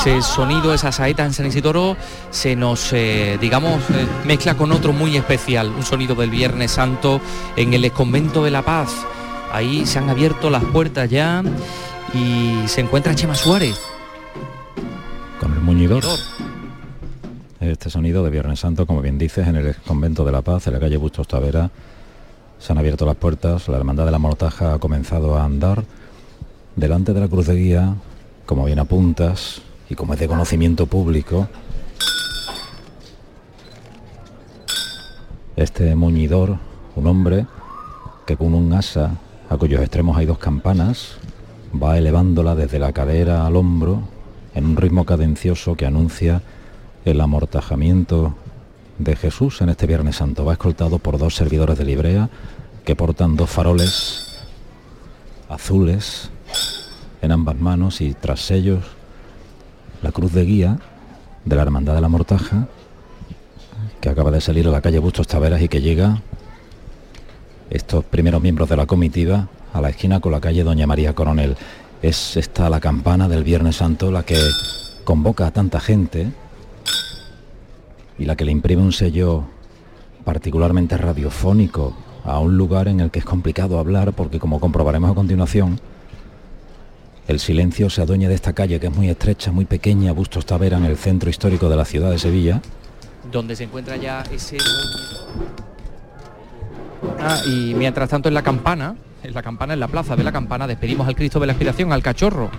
ese sonido, esa saeta en San Isidoro se nos, eh, digamos, eh, mezcla con otro muy especial, un sonido del Viernes Santo en el convento de la Paz. Ahí se han abierto las puertas ya y se encuentra Chema Suárez. Con el muñidor. Este sonido de Viernes Santo, como bien dices, en el convento de la Paz, en la calle Bustos Tavera, se han abierto las puertas, la hermandad de la Mortaja ha comenzado a andar. Delante de la cruz de guía como bien apuntas y como es de conocimiento público, este muñidor, un hombre que con un asa a cuyos extremos hay dos campanas, va elevándola desde la cadera al hombro en un ritmo cadencioso que anuncia el amortajamiento de Jesús en este Viernes Santo. Va escoltado por dos servidores de librea que portan dos faroles azules en ambas manos y tras ellos la cruz de guía de la Hermandad de la Mortaja, que acaba de salir a la calle Bustos Taveras y que llega estos primeros miembros de la comitiva a la esquina con la calle Doña María Coronel. Es esta la campana del Viernes Santo la que convoca a tanta gente y la que le imprime un sello particularmente radiofónico a un lugar en el que es complicado hablar porque como comprobaremos a continuación, el silencio se adueña de esta calle que es muy estrecha, muy pequeña, Bustos Tavera, en el centro histórico de la ciudad de Sevilla. Donde se encuentra ya ese... Ah, y mientras tanto en la campana, en la campana, en la plaza de la campana, despedimos al Cristo de la Aspiración, al cachorro.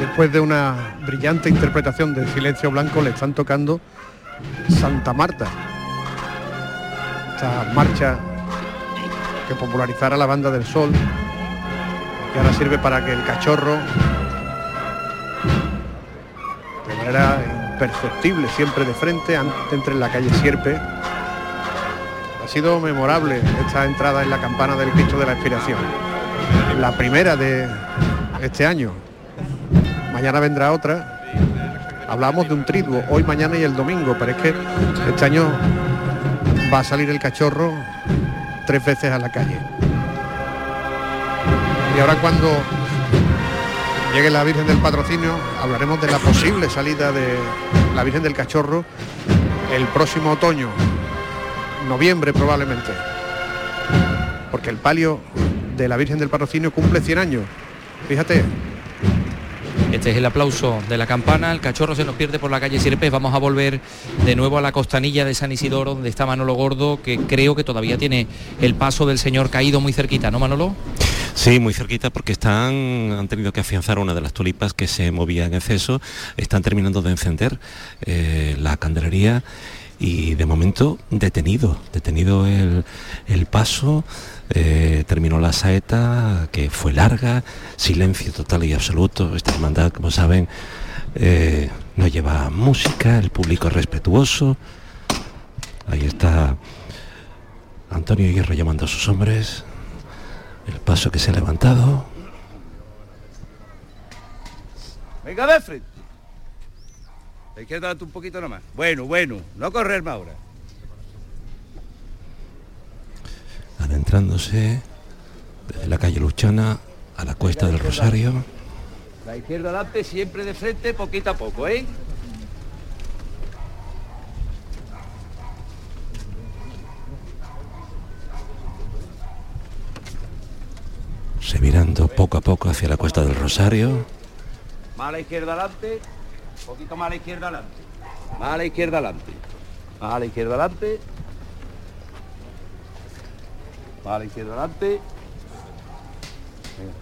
Después de una brillante interpretación del Silencio Blanco, le están tocando Santa Marta. Esta marcha que popularizara la banda del sol, que ahora sirve para que el cachorro, de manera imperceptible, siempre de frente, entre en la calle Sierpe. Ha sido memorable esta entrada en la campana del Cristo de la Inspiración. La primera de este año. Mañana vendrá otra. Hablamos de un triduo, hoy, mañana y el domingo, pero es que este año va a salir el cachorro tres veces a la calle. Y ahora cuando llegue la Virgen del Patrocinio, hablaremos de la posible salida de la Virgen del Cachorro el próximo otoño, noviembre probablemente. Porque el palio de la Virgen del Patrocinio cumple 100 años. Fíjate, este es el aplauso de la campana, el cachorro se nos pierde por la calle Sierpes, vamos a volver de nuevo a la costanilla de San Isidoro, donde está Manolo Gordo, que creo que todavía tiene el paso del señor caído muy cerquita, ¿no Manolo? Sí, muy cerquita porque están, han tenido que afianzar una de las tulipas que se movía en exceso, están terminando de encender eh, la candelería y de momento detenido, detenido el, el paso eh, terminó la saeta, que fue larga, silencio total y absoluto. Esta hermandad, como saben, eh, no lleva música, el público es respetuoso. Ahí está Antonio Hierro llamando a sus hombres, el paso que se ha levantado. Venga de que darte un poquito nomás. Bueno, bueno, no correrme ahora. adentrándose desde la calle Luchana a la cuesta del Rosario. La izquierda adelante, siempre de frente, poquito a poco, ¿eh? Se mirando poco a poco hacia la cuesta del Rosario. Más a la izquierda adelante, poquito más a la izquierda adelante. más a la izquierda adelante. Más a la izquierda adelante. Más a la izquierda adelante. Venga.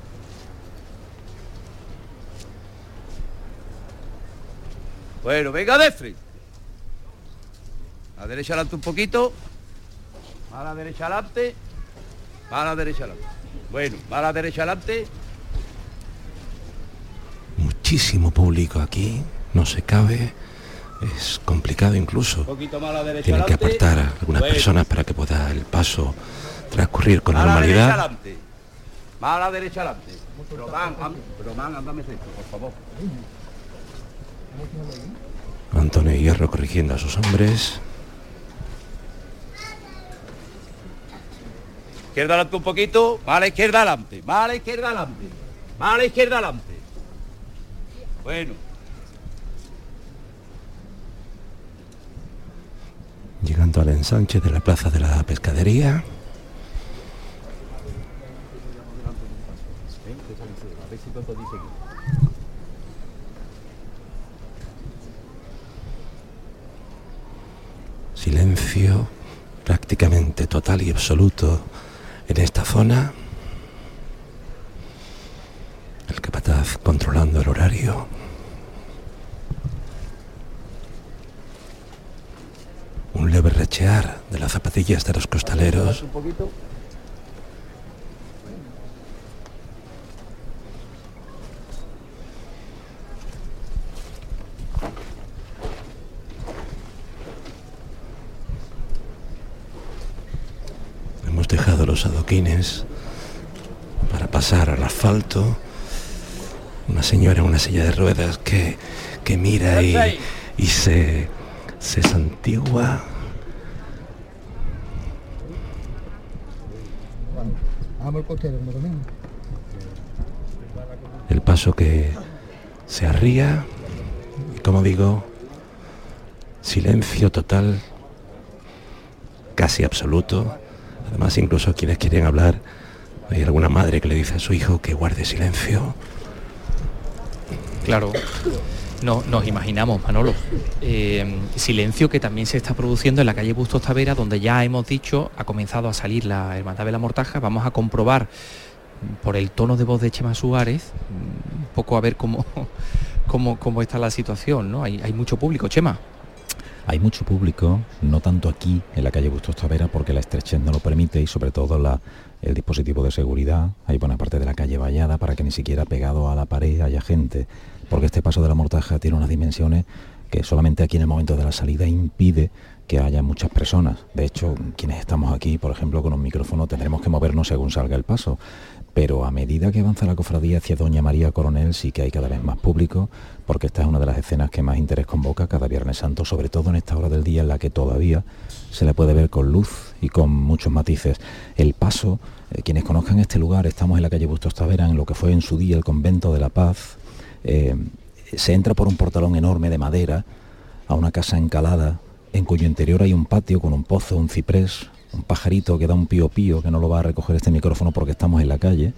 Bueno, venga de frente. A la derecha adelante un poquito. A la derecha adelante. A la derecha adelante. Bueno, a la derecha adelante. Muchísimo público aquí, no se cabe, es complicado incluso. Tienen que apartar a algunas personas para que pueda el paso transcurrir con a la derecha normalidad. Más a la derecha adelante. Román, Román, ándame recto, por favor. Antonio Hierro corrigiendo a sus hombres. Izquierda adelante un poquito, más a la izquierda adelante, más a la izquierda adelante, más a la izquierda adelante. Bueno, Llegando al ensanche de la plaza de la pescadería. Silencio prácticamente total y absoluto en esta zona. El capataz controlando el horario. Un leve rechear de las zapatillas de los costaleros. Hemos dejado los adoquines para pasar al asfalto. Una señora en una silla de ruedas que, que mira y, y se, se santigua. El paso que se arría. Y como digo, silencio total, casi absoluto. Además, incluso quienes quieren hablar, hay alguna madre que le dice a su hijo que guarde silencio. Claro. No, nos imaginamos, Manolo. Eh, silencio que también se está produciendo en la calle Bustos Tavera, donde ya hemos dicho, ha comenzado a salir la Hermandad de la Mortaja. Vamos a comprobar mm, por el tono de voz de Chema Suárez, mm, un poco a ver cómo, cómo, cómo está la situación, ¿no? Hay, mucho público, Chema. Hay mucho público, no tanto aquí en la calle Bustos Tavera porque la estrechez no lo permite y sobre todo el dispositivo de seguridad. Hay buena parte de la calle vallada para que ni siquiera pegado a la pared haya gente, porque este paso de la mortaja tiene unas dimensiones que solamente aquí en el momento de la salida impide que haya muchas personas. De hecho, quienes estamos aquí, por ejemplo, con un micrófono tendremos que movernos según salga el paso. Pero a medida que avanza la cofradía hacia Doña María Coronel sí que hay cada vez más público, porque esta es una de las escenas que más interés convoca cada Viernes Santo, sobre todo en esta hora del día en la que todavía se le puede ver con luz y con muchos matices. El paso, eh, quienes conozcan este lugar, estamos en la calle Bustos Tavera, en lo que fue en su día el convento de la Paz, eh, se entra por un portalón enorme de madera a una casa encalada en cuyo interior hay un patio con un pozo, un ciprés, un pajarito que da un pío pío que no lo va a recoger este micrófono porque estamos en la calle.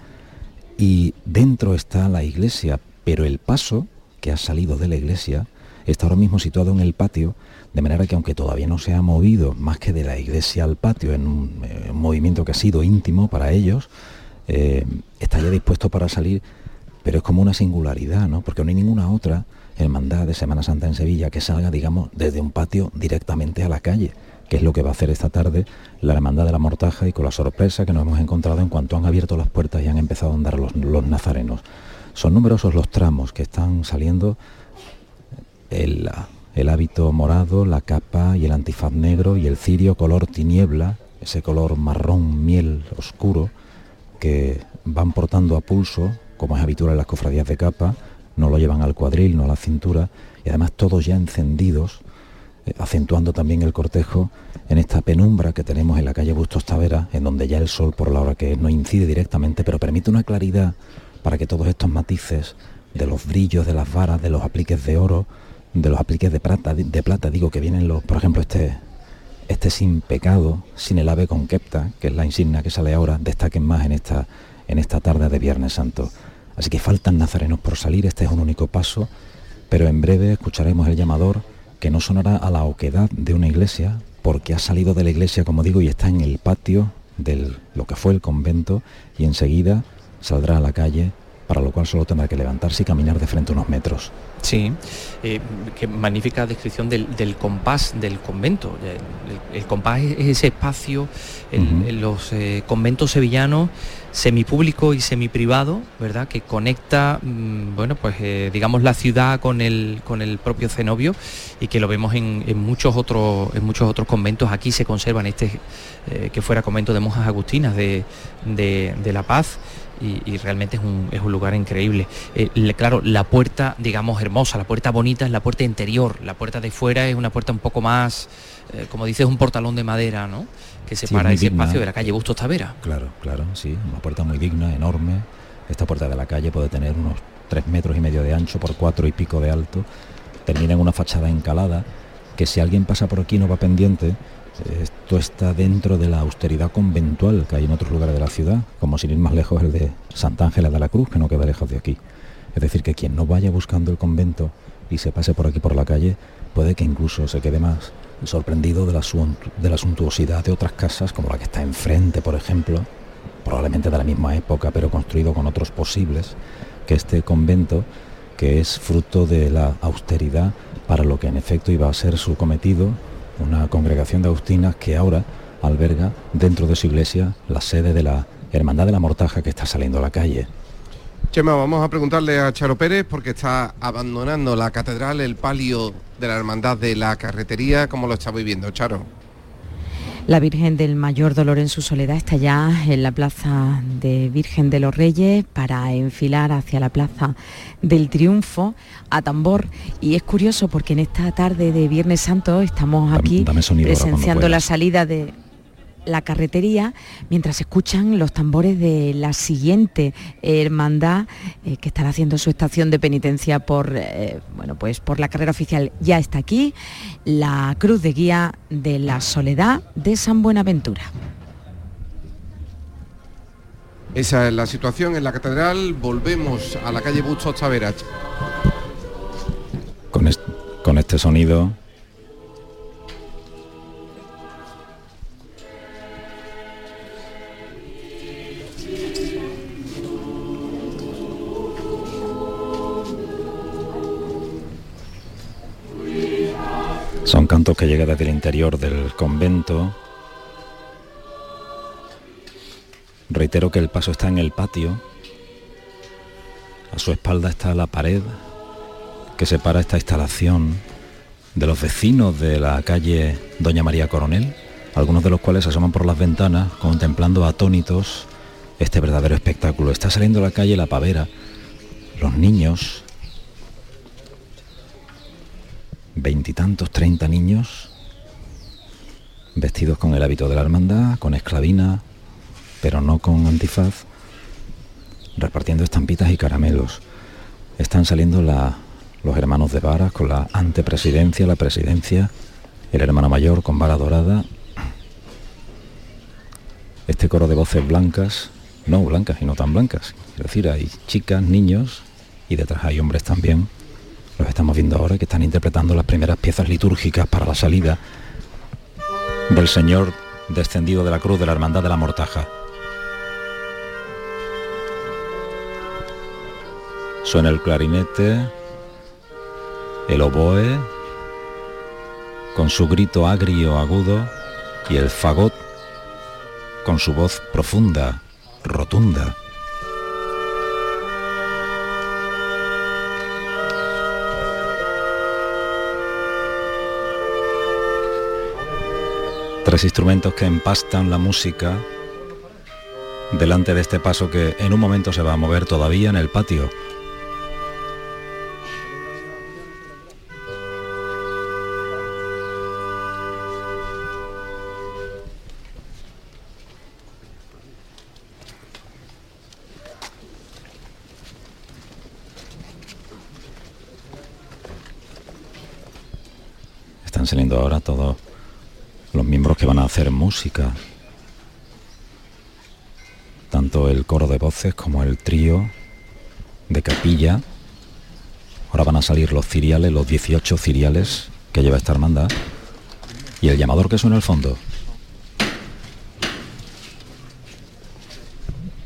Y dentro está la iglesia, pero el paso que ha salido de la iglesia está ahora mismo situado en el patio, de manera que aunque todavía no se ha movido más que de la iglesia al patio en un, eh, movimiento que ha sido íntimo para ellos, eh, está ya dispuesto para salir, pero es como una singularidad, ¿no? Porque no hay ninguna otra hermandad de Semana Santa en Sevilla que salga, digamos, desde un patio directamente a la calle, que es lo que va a hacer esta tarde la Hermandad de la Mortaja y con la sorpresa que nos hemos encontrado en cuanto han abierto las puertas y han empezado a andar los, nazarenos. Son numerosos los tramos que están saliendo, el, el hábito morado, la capa y el antifaz negro y el cirio color tiniebla, ese color marrón miel oscuro que van portando a pulso, como es habitual en las cofradías de capa, no lo llevan al cuadril, no a la cintura, y además todos ya encendidos, eh, acentuando también el cortejo en esta penumbra que tenemos en la calle Bustos Tavera, en donde ya el sol por la hora que es no incide directamente, pero permite una claridad para que todos estos matices de los brillos de las varas, de los apliques de oro, de los apliques de plata, de plata digo que vienen los, por ejemplo, este este sin pecado, sin el ave con kepta, que es la insignia que sale ahora, destaquen más en esta, en esta tarde de Viernes Santo. Así que faltan nazarenos por salir, este es un único paso, pero en breve escucharemos el llamador que no sonará a la oquedad de una iglesia, porque ha salido de la iglesia, como digo, y está en el patio de lo que fue el convento, y enseguida saldrá a la calle para lo cual solo tendrá que levantarse y caminar de frente unos metros. Sí, eh, qué magnífica descripción del, compás del convento. El, compás es ese espacio en, los eh, conventos sevillanos semipúblico y semiprivado, ¿verdad? Que conecta, mm, bueno, pues eh, digamos la ciudad con el, con el propio cenobio y que lo vemos en, muchos otros en muchos otros conventos. Aquí se conservan este que fuera convento de monjas agustinas de, de La Paz y, realmente es un, es un, lugar increíble. Eh, claro, la puerta, digamos, hermosa, la puerta bonita es la puerta interior, la puerta de fuera es una puerta un poco más, eh, como dices, un portalón de madera, ¿no? Que separa ese espacio de la calle Bustos Tavera. Claro, claro, sí, una puerta muy digna, enorme. Esta puerta de la calle puede tener unos tres metros y medio de ancho por cuatro y pico de alto. Termina en una fachada encalada que si alguien pasa por aquí no va pendiente, esto está dentro de la austeridad conventual que hay en otros lugares de la ciudad, como sin ir más lejos el de Santa Ángela de la Cruz, que no queda lejos de aquí. Es decir, que quien no vaya buscando el convento y se pase por aquí por la calle, puede que incluso se quede más sorprendido de la, de la suntuosidad de otras casas, como la que está enfrente, por ejemplo, probablemente de la misma época, pero construido con otros posibles, que este convento, que es fruto de la austeridad para lo que en efecto iba a ser su cometido una congregación de agustinas que ahora alberga dentro de su iglesia la sede de la Hermandad de la Mortaja que está saliendo a la calle. Chema, vamos a preguntarle a Charo Pérez porque está abandonando la catedral, el palio de la Hermandad de la Carretería. ¿Cómo lo está viviendo, Charo? La Virgen del Mayor Dolor en su soledad está ya en la plaza de Virgen de los Reyes para enfilar hacia la plaza del Triunfo a tambor. Y es curioso porque en esta tarde de Viernes Santo estamos aquí presenciando la salida de la carretería mientras escuchan los tambores de la siguiente hermandad eh, que estará haciendo su estación de penitencia por, eh, bueno, pues por la carrera oficial. Ya está aquí la cruz de guía de la soledad de San Buenaventura. Esa es la situación en la catedral. Volvemos a la calle Bustos Taveras. Con, con este sonido Que llegan desde el interior del convento. Reitero que el paso está en el patio. A su espalda está la pared que separa esta instalación de los vecinos de la calle Doña María Coronel, algunos de los cuales asoman por las ventanas contemplando atónitos este verdadero espectáculo. Está saliendo a la calle la pavera, los niños, veintitantos, treinta niños vestidos con el hábito de la hermandad, con esclavina, pero no con antifaz, repartiendo estampitas y caramelos. Están saliendo los hermanos de varas con la antepresidencia, la presidencia, el hermano mayor con vara dorada, este coro de voces blancas, no blancas y no tan blancas, es decir, hay chicas, niños y detrás hay hombres también los estamos viendo ahora que están interpretando las primeras piezas litúrgicas para la salida del Señor descendido de la cruz de la Hermandad de la Mortaja. Suena el clarinete, el oboe, con su grito agrio agudo, y el fagot con su voz profunda, rotunda. Tres instrumentos que empastan la música delante de este paso que en un momento se va a mover todavía en el patio. Están saliendo ahora todos los miembros que van a hacer música, tanto el coro de voces como el trío de capilla. Ahora van a salir los ciriales, los 18 ciriales que lleva esta hermandad y el llamador que suena al fondo.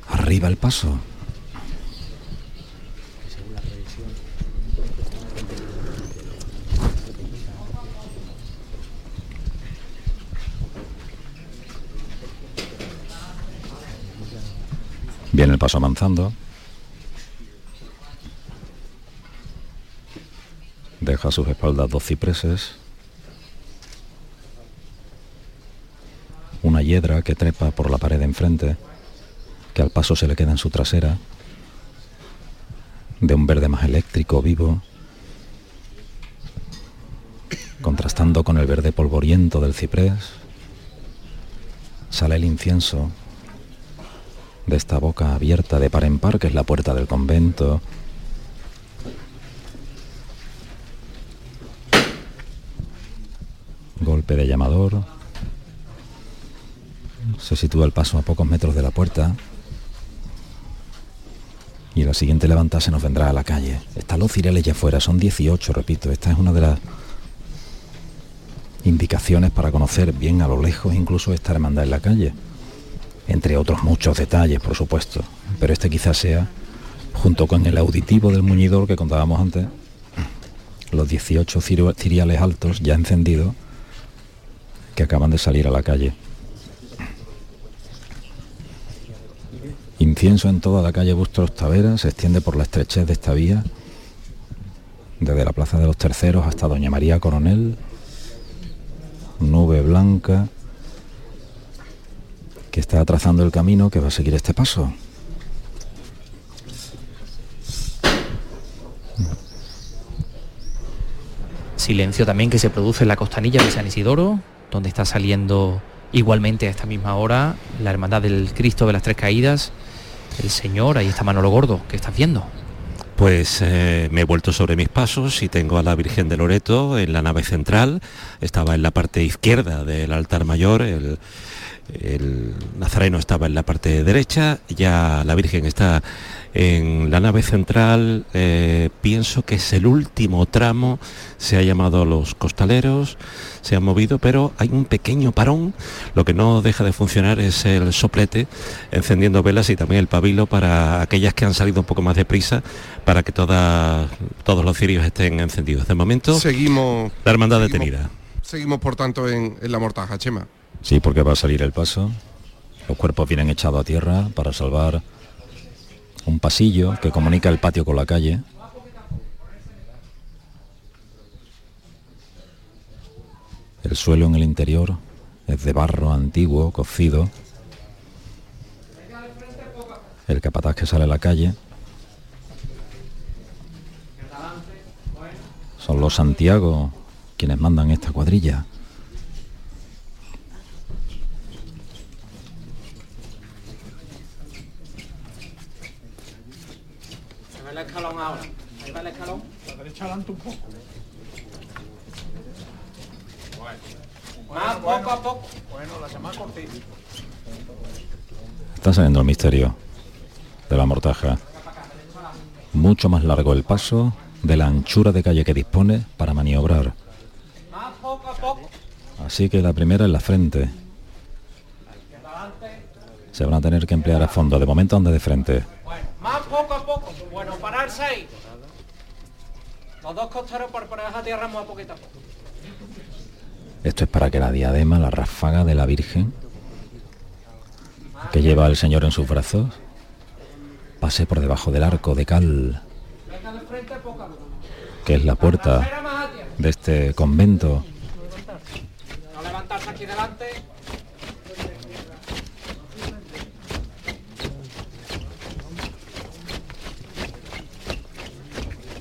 Arriba el paso. Viene el paso avanzando. Deja a sus espaldas dos cipreses. Una hiedra que trepa por la pared de enfrente, que al paso se le queda en su trasera. De un verde más eléctrico, vivo. Contrastando con el verde polvoriento del ciprés. Sale el incienso de esta boca abierta de par en par, que es la puerta del convento. Golpe de llamador. Se sitúa el paso a pocos metros de la puerta. Y la siguiente levantada se nos vendrá a la calle. Están los cireles ya afuera, son 18, repito. Esta es una de las indicaciones para conocer bien a lo lejos incluso esta hermandad en la calle entre otros muchos detalles, por supuesto. Pero este quizás sea, junto con el auditivo del muñidor que contábamos antes, los 18 ciriales altos ya encendidos que acaban de salir a la calle. Incienso en toda la calle Bustos Tavera se extiende por la estrechez de esta vía, desde la Plaza de los Terceros hasta Doña María Coronel, nube blanca, que está trazando el camino que va a seguir este paso. Silencio también que se produce en la costanilla de San Isidoro, donde está saliendo igualmente a esta misma hora la Hermandad del Cristo de las Tres Caídas. El Señor, ahí está Manolo Gordo, ¿qué estás viendo? Pues eh, me he vuelto sobre mis pasos y tengo a la Virgen de Loreto en la nave central. Estaba en la parte izquierda del altar mayor, el, el Nazareno estaba en la parte derecha, ya la Virgen está en la nave central, eh, pienso que es el último tramo, se ha llamado a los costaleros, se han movido, pero hay un pequeño parón, lo que no deja de funcionar es el soplete, encendiendo velas y también el pabilo para aquellas que han salido un poco más deprisa, para que todos los cirios estén encendidos. De momento, seguimos la hermandad detenida. Seguimos, por tanto, en, en la mortaja, Chema. Sí, porque va a salir el paso. Los cuerpos vienen echados a tierra para salvar un pasillo que comunica el patio con la calle. El suelo en el interior es de barro antiguo, cocido. El capataz que sale a la calle son los Santiago quienes mandan esta cuadrilla. Poco. Más poco a poco. Bueno, la semana cortita. Está saliendo el misterio de la mortaja. Mucho más largo el paso de la anchura de calle que dispone para maniobrar. Así que la primera en la frente. Se van a tener que emplear a fondo. De momento ande de frente. más poco a poco. Bueno, pararse ahí. Los dos costeros por poner a tierra muy a poquito a poco. Esto es para que la diadema, la ráfaga de la Virgen, que lleva al Señor en sus brazos, pase por debajo del arco de cal, que es la puerta de este convento. No levantarse aquí delante.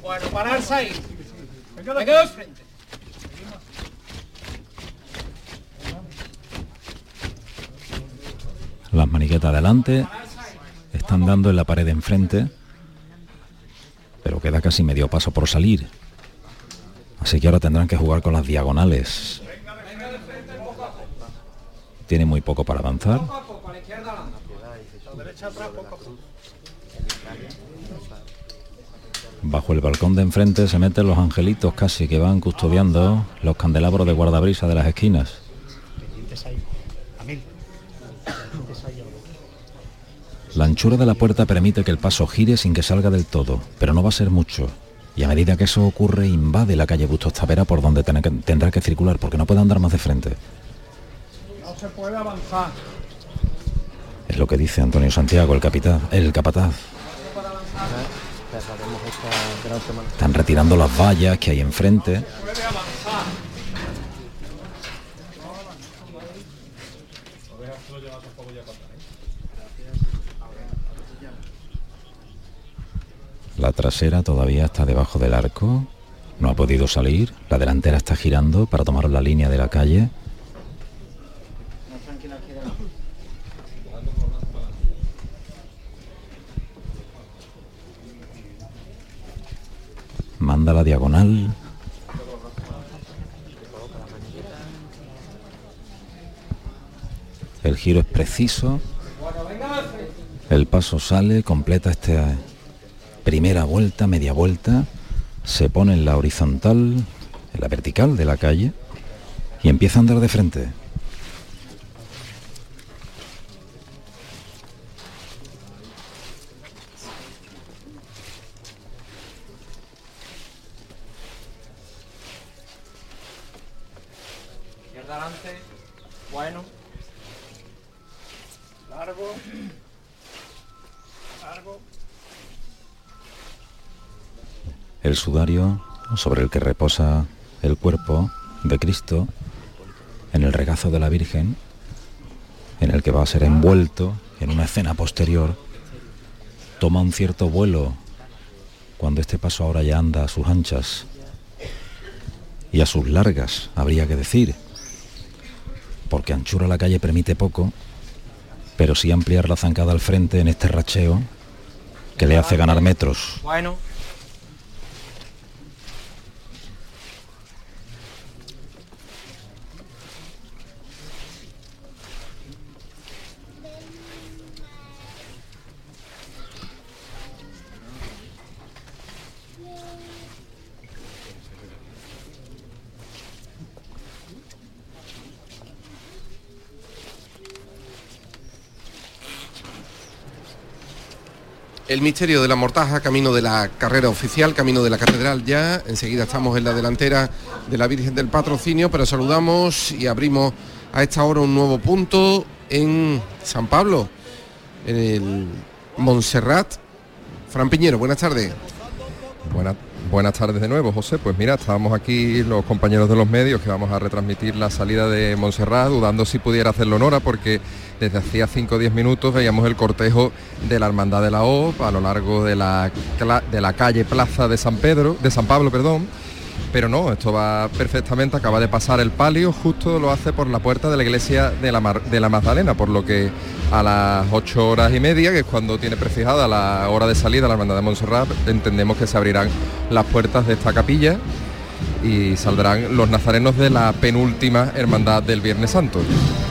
Bueno, pararse ahí. Frente. Las maniquetas adelante están dando en la pared de enfrente, pero queda casi medio paso por salir. Así que ahora tendrán que jugar con las diagonales. Tiene muy poco para avanzar. Bajo el balcón de enfrente se meten los angelitos casi que van custodiando los candelabros de guardabrisa de las esquinas. La anchura de la puerta permite que el paso gire sin que salga del todo, pero no va a ser mucho. Y a medida que eso ocurre, invade la calle Bustos Tavera por donde tendrá que circular, porque no puede andar más de frente. No se puede avanzar. Es lo que dice Antonio Santiago, el capitán, el capataz. Están retirando las vallas que hay enfrente. La trasera todavía está debajo del arco. No ha podido salir. La delantera está girando para tomar la línea de la calle. Manda la diagonal. El giro es preciso. El paso sale, completa esta primera vuelta, media vuelta. Se pone en la horizontal, en la vertical de la calle y empieza a andar de frente. El sudario sobre el que reposa el cuerpo de Cristo en el regazo de la Virgen, en el que va a ser envuelto en una escena posterior, toma un cierto vuelo cuando este paso ahora ya anda a sus anchas y a sus largas, habría que decir, porque anchura la calle permite poco, pero sí ampliar la zancada al frente en este racheo que le hace ganar metros. El misterio de la mortaja, camino de la carrera oficial, camino de la catedral ya. Enseguida estamos en la delantera de la Virgen del Patrocinio, pero saludamos y abrimos a esta hora un nuevo punto en San Pablo, en el Montserrat. Fran Piñero, buenas tardes. Buenas, buenas tardes de nuevo, José. Pues mira, estábamos aquí los compañeros de los medios que vamos a retransmitir la salida de Montserrat, dudando si pudiera hacerlo Nora, porque desde hacía 5 o 10 minutos veíamos el cortejo de la Hermandad de la O a lo largo de la, de la calle Plaza de San Pedro, de San Pablo, perdón. Pero no, esto va perfectamente, acaba de pasar el palio, justo lo hace por la puerta de la iglesia de la, Mar- de la Magdalena, por lo que a las 8 horas y media, que es cuando tiene prefijada la hora de salida la hermandad de Montserrat, entendemos que se abrirán las puertas de esta capilla y saldrán los nazarenos de la penúltima hermandad del Viernes Santo.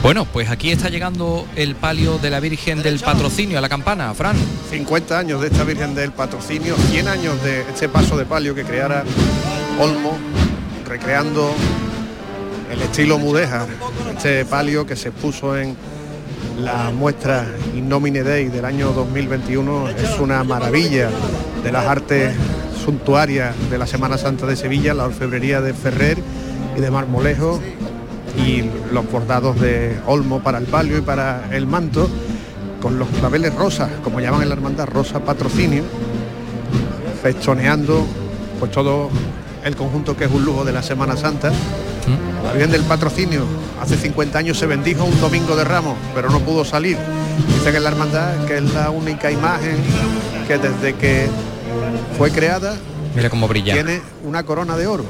Bueno, pues aquí está llegando el palio de la Virgen del Patrocinio a la campana, Fran. 50 años de esta Virgen del Patrocinio, 100 años de este paso de palio que creara Olmo, recreando el estilo mudéjar, este palio que se puso en la muestra Innomine Dei del año 2021 es una maravilla de las artes suntuarias de la Semana Santa de Sevilla, la orfebrería de Ferrer y de Marmolejo y los bordados de Olmo para el palio y para el manto con los claveles rosas, como llaman en la hermandad, rosa patrocinio, festoneando pues todo el conjunto que es un lujo de la Semana Santa. La Virgen del Patrocinio hace 50 años se bendijo un domingo de Ramos, pero no pudo salir. Dice que la hermandad que es la única imagen que desde que fue creada Mira cómo brilla. tiene una corona de oro.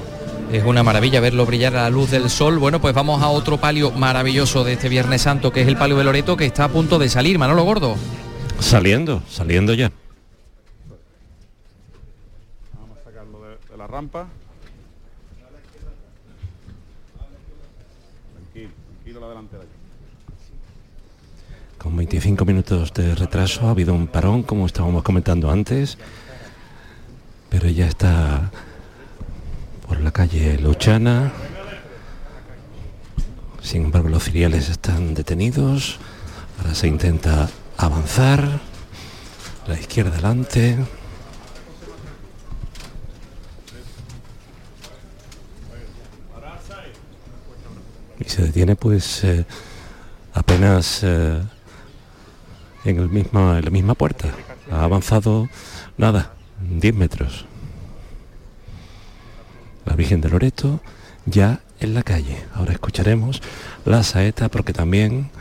Es una maravilla verlo brillar a la luz del sol. Bueno, pues vamos a otro palio maravilloso de este Viernes Santo, que es el palio de Loreto, que está a punto de salir. Manolo Gordo. Saliendo, saliendo ya. Vamos a sacarlo de, de la rampa. Tranquilo, tranquilo la delantera. Con 25 minutos de retraso ha habido un parón, como estábamos comentando antes. pero ya está por la calle Luchana. Sin embargo, los ciriales están detenidos. Ahora se intenta avanzar. La izquierda adelante. Y se detiene pues eh, apenas eh, en, el mismo, en la misma puerta. Ha avanzado nada, 10 metros. La Virgen de Loreto ya en la calle. Ahora escucharemos la saeta porque también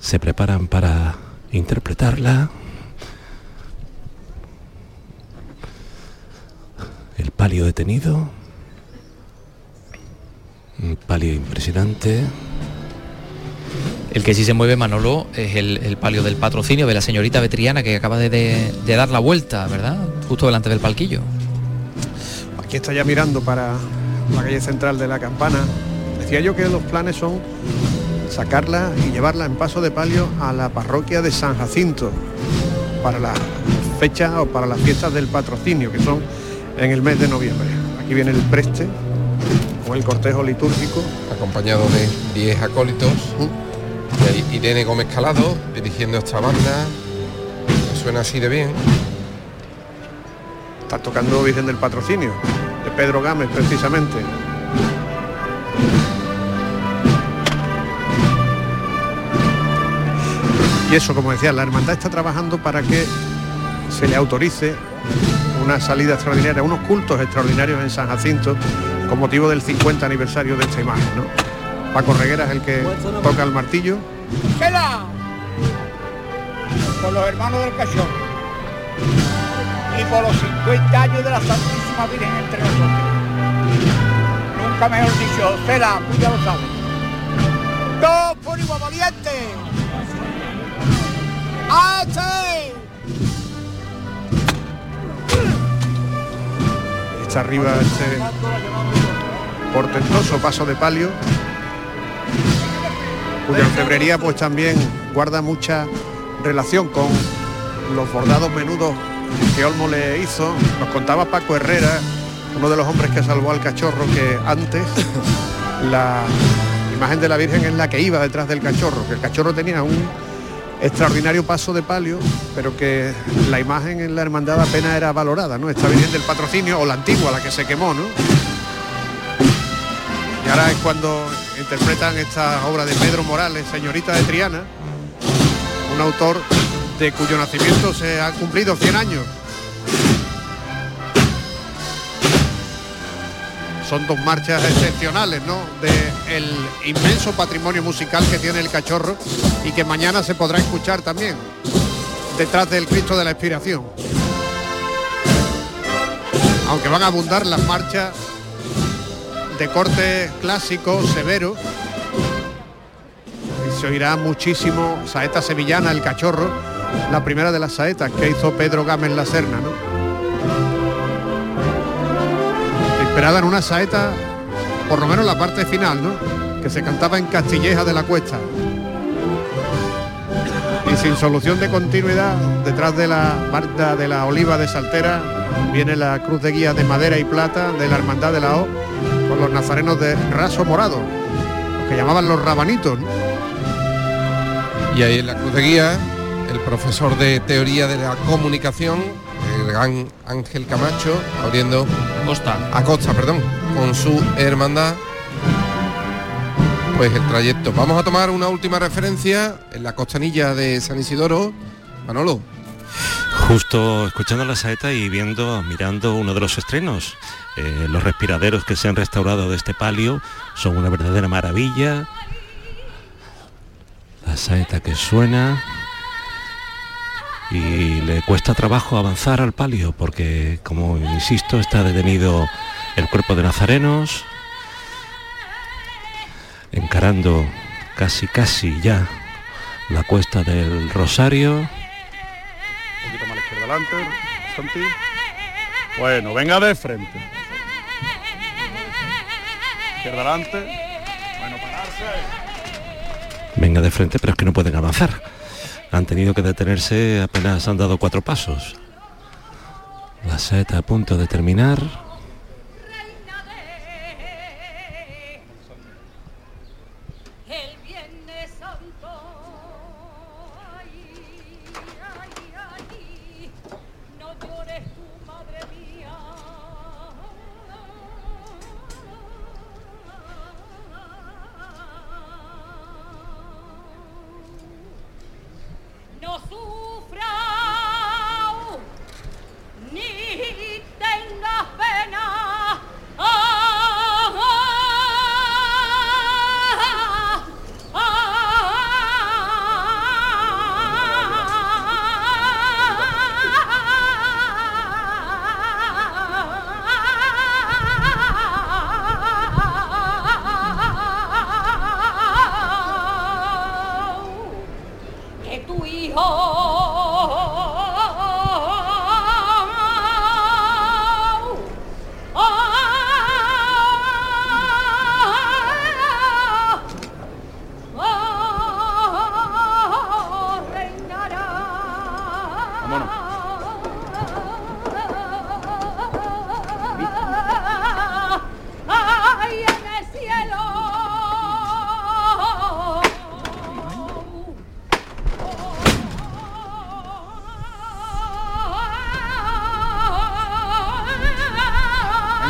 se preparan para interpretarla. El palio detenido. Un palio impresionante. El que sí se mueve Manolo es el, el palio del patrocinio de la señorita Vetriana que acaba de, de- de dar la vuelta, ¿verdad? Justo delante del palquillo. Aquí está ya mirando para la calle central de la campana. Decía yo que los planes son sacarla y llevarla en paso de palio a la parroquia de San Jacinto para las fechas o para las fiestas del patrocinio, que son en el mes de noviembre. Aquí viene el preste o el cortejo litúrgico. acompañado de 10 acólitos y Irene Gómez Calado dirigiendo esta banda suena así de bien Está tocando Virgen del Patrocinio, de Pedro Gámez precisamente. Y eso, como decía, la hermandad está trabajando para que se le autorice una salida extraordinaria, unos cultos extraordinarios en San Jacinto con motivo del 50 aniversario de esta imagen. ¿no? Paco Reguera es el que toca el martillo. ¡Chela! Por los hermanos del cachorro. Y por los 50 años de la Santísima Virgen entre nosotros. Nunca mejor dicho, Cela, tú ya lo sabes. ¡Dos por igual valiente! ¡Hace! Arriba este portentoso paso de palio, cuya orfebrería pues también guarda mucha relación con los bordados menudos que Olmo le hizo. Nos contaba Paco Herrera, uno de los hombres que salvó al cachorro, que antes la imagen de la Virgen es la que iba detrás del cachorro, que el cachorro tenía un extraordinario paso de palio, pero que la imagen en la hermandad apenas era valorada, ¿no? Esta Virgen del Patrocinio, o la antigua, la que se quemó, ¿no? Y ahora es cuando interpretan esta obra de Pedro Morales, Señorita de Triana, un autor de cuyo nacimiento se han cumplido 100 años. Son dos marchas excepcionales, ¿no? De el inmenso patrimonio musical que tiene el cachorro y que mañana se podrá escuchar también detrás del Cristo de la Expiración. Aunque van a abundar las marchas de corte clásico, severo. Y se oirá muchísimo saeta sevillana, el cachorro, la primera de las saetas que hizo Pedro Gámez La Serna, ¿no? En una saeta, por lo menos la parte final, ¿no? Que se cantaba en Castilleja de la Cuesta. Y sin solución de continuidad, detrás de la marcha de la oliva de Saltera, viene la cruz de guía de madera y plata de la Hermandad de la O, con los nazarenos de raso morado, los que llamaban los rabanitos. y ahí en la cruz de guía el profesor de teoría de la comunicación gran Ángel Camacho abriendo Costa a Costa perdón con su hermandad pues el trayecto vamos a tomar una última referencia en la costanilla de San Isidoro Manolo Justo escuchando la saeta y viendo, mirando uno de los estrenos. Eh, los respiraderos que se han restaurado de este palio son una verdadera maravilla. La saeta que suena. Y le cuesta trabajo avanzar al palio porque, como insisto, está detenido el cuerpo de nazarenos. Encarando casi, casi ya la cuesta del Rosario. Un poquito más a la izquierda adelante, Santi. Bueno, venga de frente. Izquierda adelante. Bueno, pararse. venga de frente, pero es que no pueden avanzar. Han tenido que detenerse, apenas han dado cuatro pasos. La saeta a punto de terminar.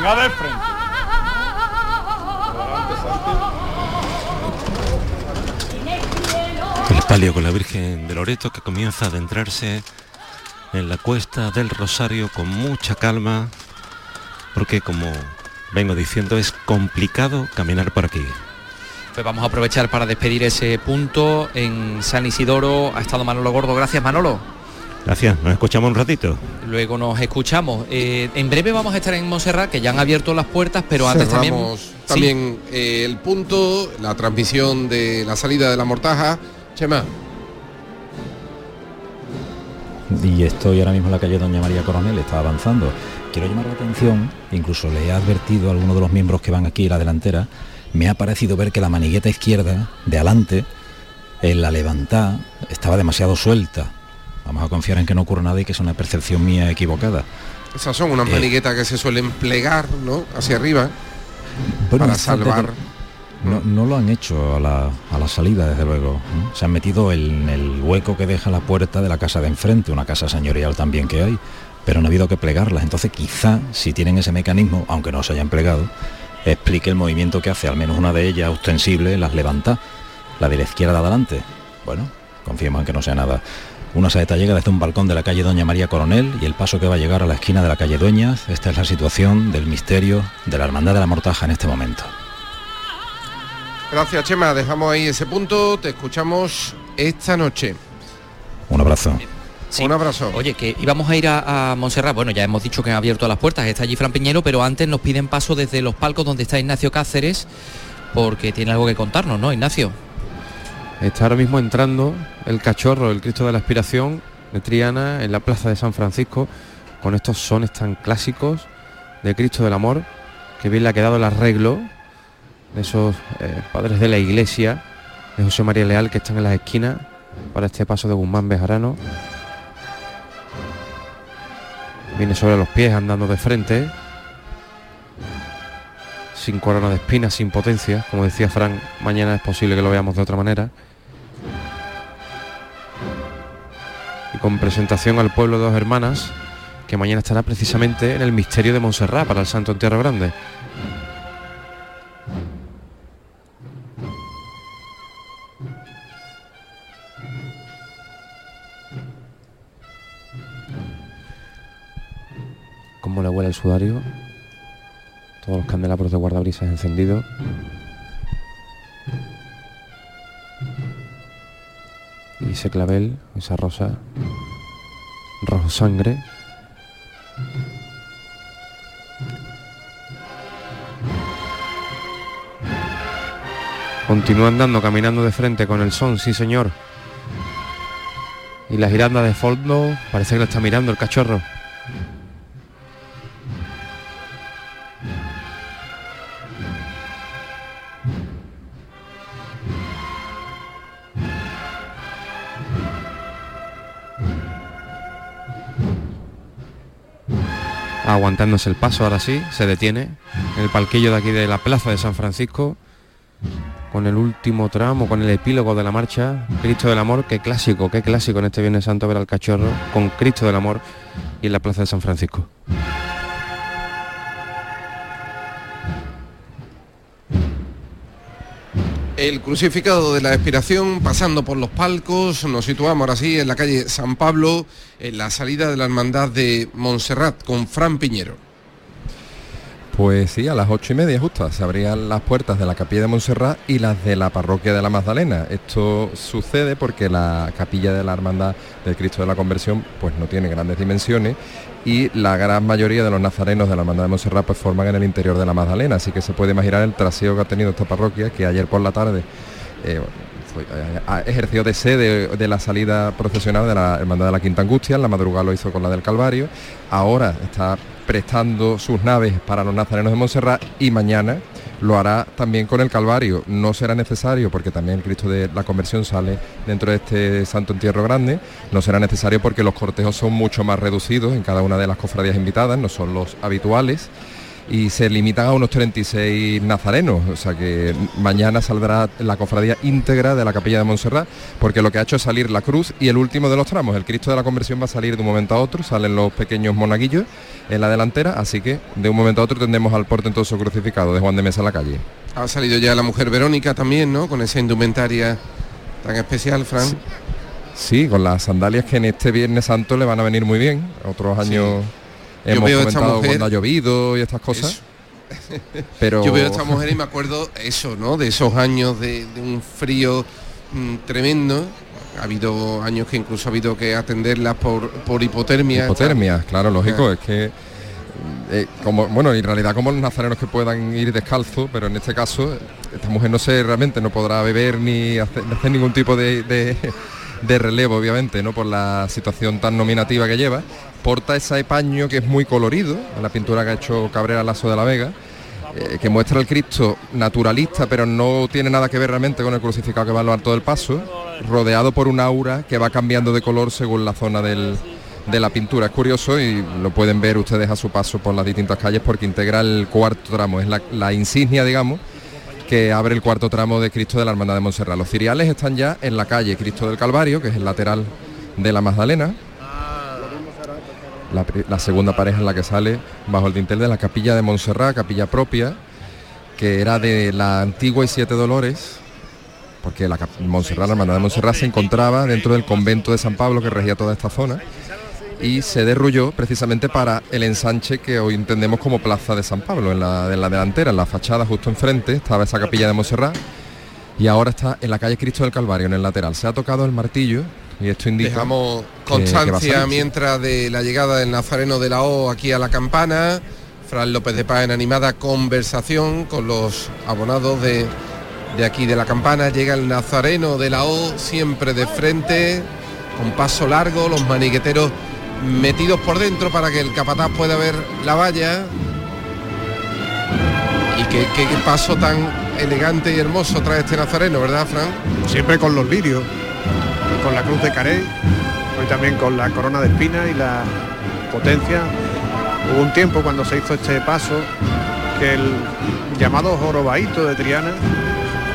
Venga de frente. El palio con la Virgen de Loreto que comienza a adentrarse en la cuesta del Rosario con mucha calma, porque como vengo diciendo es complicado caminar por aquí. Pues vamos a aprovechar para despedir ese punto en San Isidoro. Ha estado Manolo Gordo. Gracias Manolo. Gracias, nos escuchamos un ratito. Luego nos escuchamos. Eh, en breve vamos a estar en Montserrat, que ya han abierto las puertas, pero antes también... Sí. también eh, el punto, la transmisión de la salida de la mortaja. Chema, Y estoy ahora mismo en la calle Doña María Coronel, está avanzando. Quiero llamar la atención, incluso le he advertido a alguno de los miembros que van aquí en la delantera, me ha parecido ver que la manigueta izquierda, de adelante, en la levantada, estaba demasiado suelta. Vamos a confiar en que no ocurra nada y que es una percepción mía equivocada. esas son unas Eh. maniguetas que se suelen plegar, ¿no? Hacia arriba. Bueno, para salvar. No, no lo han hecho a la, a la salida, desde luego. ¿no? Se han metido en el hueco que deja la puerta de la casa de enfrente, una casa señorial también que hay, pero no ha habido que plegarlas. Entonces quizá, si tienen ese mecanismo, aunque no se hayan plegado, explique el movimiento que hace al menos una de ellas ostensible, las levanta, la de la izquierda de adelante. Bueno, confiemos en que no sea nada. Una saeta llega desde un balcón de la calle Doña María Coronel y el paso que va a llegar a la esquina de la calle Dueñas. Esta es la situación del misterio de la Hermandad de la Mortaja en este momento. Gracias, Chema. Dejamos ahí ese punto. Te escuchamos esta noche. Un abrazo. Un abrazo. Oye, que íbamos a ir a, a Montserrat. Bueno, ya hemos dicho que han abierto las puertas. Está allí Fran Piñero, pero antes nos piden paso desde los palcos donde está Ignacio Cáceres, porque tiene algo que contarnos, ¿no, Ignacio? Está ahora mismo entrando el cachorro, el Cristo de la Aspiración de Triana en la plaza de San Francisco con estos sones tan clásicos de Cristo del Amor, que bien le ha quedado el arreglo de esos eh, padres de la iglesia, de José María Leal, que están en las esquinas para este paso de Guzmán Bejarano. Viene sobre los pies andando de frente, sin corona de espinas, sin potencia, como decía Frank, mañana es posible que lo veamos de otra manera. Con presentación al pueblo de dos hermanas, que mañana estará precisamente en el misterio de Montserrat para el Santo Entierro Grande. Cómo le huele el sudario. Todos los candelabros de guardabrisas encendidos. Y ese clavel, esa rosa rojo sangre. Continúa andando, caminando de frente con el son, sí señor. Y la giranda de fondo parece que lo está mirando el cachorro. Aguantándose el paso, ahora sí, se detiene en el palquillo de aquí de la Plaza de San Francisco, con el último tramo, con el epílogo de la marcha, Cristo del Amor, qué clásico, qué clásico en este Viernes Santo ver al cachorro con Cristo del Amor y en la Plaza de San Francisco. El crucificado de la expiración, pasando por los palcos, nos situamos ahora sí en la calle San Pablo, en la salida de la hermandad de Montserrat con Fran Piñero. Pues sí, a las ocho y media justo se abrían las puertas de la capilla de Montserrat y las de la parroquia de la Magdalena. Esto sucede porque la capilla de la Hermandad del Cristo de la Conversión pues no tiene grandes dimensiones y la gran mayoría de los nazarenos de la Hermandad de Montserrat pues forman en el interior de la Magdalena, así que se puede imaginar el traseo que ha tenido esta parroquia que ayer por la tarde eh, fue- eh, ha ejercido de sede de la salida procesional de la Hermandad de la Quinta Angustia, en la madrugada lo hizo con la del Calvario, ahora está prestando sus naves para los nazarenos de Montserrat y mañana lo hará también con el Calvario. No será necesario, porque también el Cristo de la Conversión sale dentro de este Santo Entierro Grande, no será necesario porque los cortejos son mucho más reducidos en cada una de las cofradías invitadas, no son los habituales y se limitan a unos 36 nazarenos, o sea que mañana saldrá la cofradía íntegra de la capilla de Montserrat, porque lo que ha hecho es salir la cruz y el último de los tramos, el Cristo de la Conversión va a salir de un momento a otro, salen los pequeños monaguillos en la delantera, así que de un momento a otro tendremos al portentoso crucificado de Juan de Mesa en la calle. Ha salido ya la mujer Verónica también, ¿no? Con esa indumentaria tan especial, Fran. Sí, con las sandalias que en este Viernes Santo le van a venir muy bien, otros años hemos veo a esta comentado mujer- cuando ha llovido y estas cosas. Pero Yo veo a esta mujer y me acuerdo eso, ¿no? De esos años de, de un frío mm, tremendo. Ha habido años que incluso ha habido que atenderlas por, por hipotermia. Hipotermia, claro, lógico, Ah. es que eh, como bueno, en realidad como los nazarenos que puedan ir descalzos, pero en este caso esta mujer no sé realmente no podrá beber ni hacer, ni hacer ningún tipo de, de- de relevo, obviamente, no por la situación tan nominativa que lleva. Porta ese paño que es muy colorido, la pintura que ha hecho Cabrera Lazo de la Vega. eh, que muestra el Cristo naturalista, pero no tiene nada que ver realmente con el crucificado que va a lo alto del paso, rodeado por un aura que va cambiando de color según la zona del, de la pintura. Es curioso y lo pueden ver ustedes a su paso por las distintas calles porque integra el cuarto tramo, es la, la insignia, digamos, que abre el cuarto tramo de Cristo de la Hermandad de Montserrat. Los ciriales están ya en la calle Cristo del Calvario, que es el lateral de la Magdalena. La, segunda pareja en la que sale bajo el dintel de la capilla de Montserrat, capilla propia, que era de la antigua y Siete Dolores, porque la Montserrat, la hermandad de Montserrat se encontraba dentro del convento de San Pablo que regía toda esta zona y se derrulló precisamente para el ensanche que hoy entendemos como Plaza de San Pablo, en la, en la delantera, en la fachada justo enfrente, estaba esa capilla de Montserrat y ahora está en la calle Cristo del Calvario, en el lateral. Se ha tocado el martillo y esto indica... Dejamos que constancia mientras de la llegada del Nazareno de la O aquí a la campana. Fran López de Paz en animada conversación con los abonados de, de aquí de la campana. Llega el Nazareno de la O siempre de frente, con paso largo, los maniqueteros metidos por dentro para que el capataz pueda ver la valla. Y qué, qué- paso tan elegante y hermoso trae este Nazareno, ¿verdad, Fran? Siempre con los lirios, con la cruz de Carey, hoy también con la corona de espina y la potencia. Hubo un tiempo cuando se hizo este paso que el llamado jorobaíto de Triana,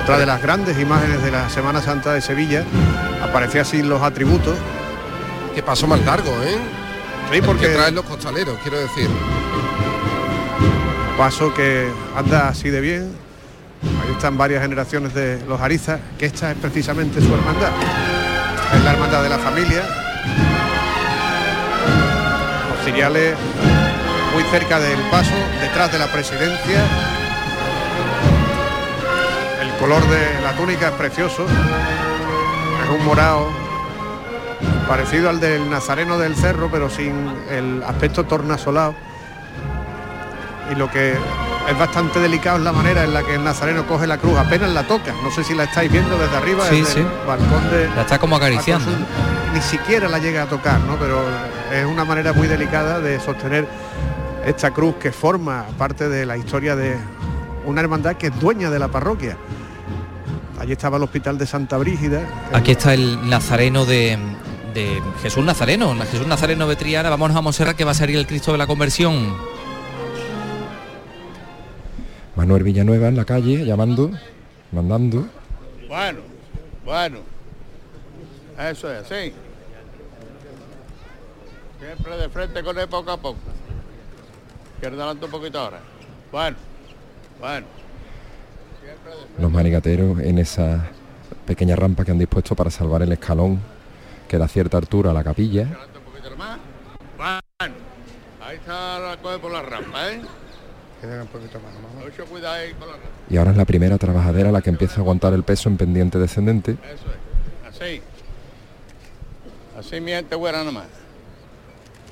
otra de las grandes imágenes de la Semana Santa de Sevilla, aparecía sin los atributos. Qué paso más largo, ¿eh? Sí, porque que traen los costaleros, quiero decir. paso que anda así de bien. Ahí están varias generaciones de los Arizas, que esta es precisamente su hermandad. Es la hermandad de la familia. Los ciriales muy cerca del paso, detrás de la presidencia. El color de la túnica es precioso. Es un morado parecido al del Nazareno del Cerro, pero sin el aspecto tornasolado y lo que es bastante delicado es la manera en la que el nazareno coge la cruz, apenas la toca. No sé si la estáis viendo desde arriba, Sí, desde sí. el balcón de. La está como acariciando. Ni siquiera la llega a tocar, ¿no? Pero es una manera muy delicada de sostener esta cruz que forma parte de la historia de una hermandad que es dueña de la parroquia. Allí estaba el hospital de Santa Brígida. Aquí está el nazareno de, de Jesús Nazareno, Jesús Nazareno de Triana. Vámonos a Monserrat que va a salir el Cristo de la Conversión. Manuel Villanueva en la calle, llamando, mandando. Bueno, bueno. Eso es así. Siempre de frente con él poco a poco. Izquierda adelante un poquito ahora. Bueno, bueno. Los manigateros en esa pequeña rampa que han dispuesto para salvar el escalón que da cierta altura a la capilla. Un poquito más. Bueno. Ahí está la cosa por la rampa, ¿eh? Queda un poquito más. Mucho cuidado ahí con la rampa. Y ahora es la primera trabajadera la que empieza a aguantar el peso en pendiente descendente. Eso es. Así. Así mi gente buena nomás.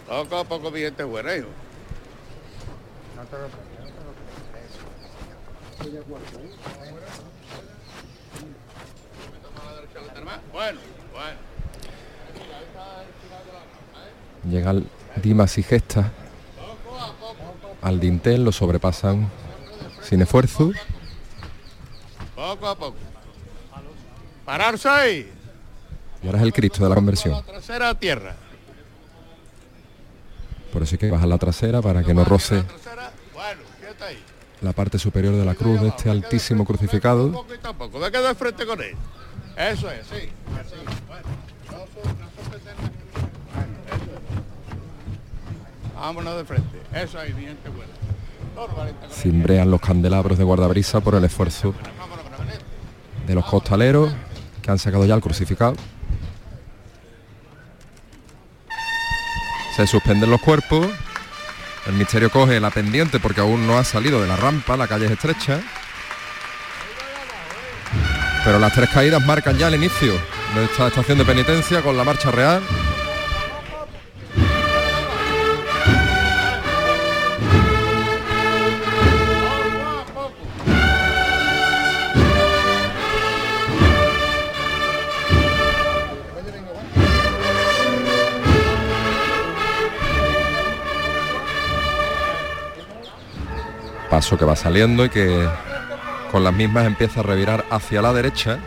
Poco a poco mi gente buena, hijo. Bueno, bueno. Llegan Dimas y Gestas al dintel, lo sobrepasan sin esfuerzo. Poco a poco. Pararse ahí. Y ahora es el Cristo de la conversión. Trasera a tierra. Por eso hay que bajar la trasera para que no roce la parte superior de la cruz de este altísimo crucificado. Poco. Ve que de frente con él. Eso es, sí. Vámonos de frente. Eso ahí, mi gente buena. Cimbrean los candelabros de guardabrisa por el esfuerzo de los costaleros que han sacado ya el crucificado. Se suspenden los cuerpos. El misterio coge la pendiente porque aún no ha salido de la rampa, la calle es estrecha. Pero las tres caídas marcan ya el inicio de esta estación de penitencia con la marcha real. Paso que va saliendo y que con las mismas empieza a revirar hacia la derecha.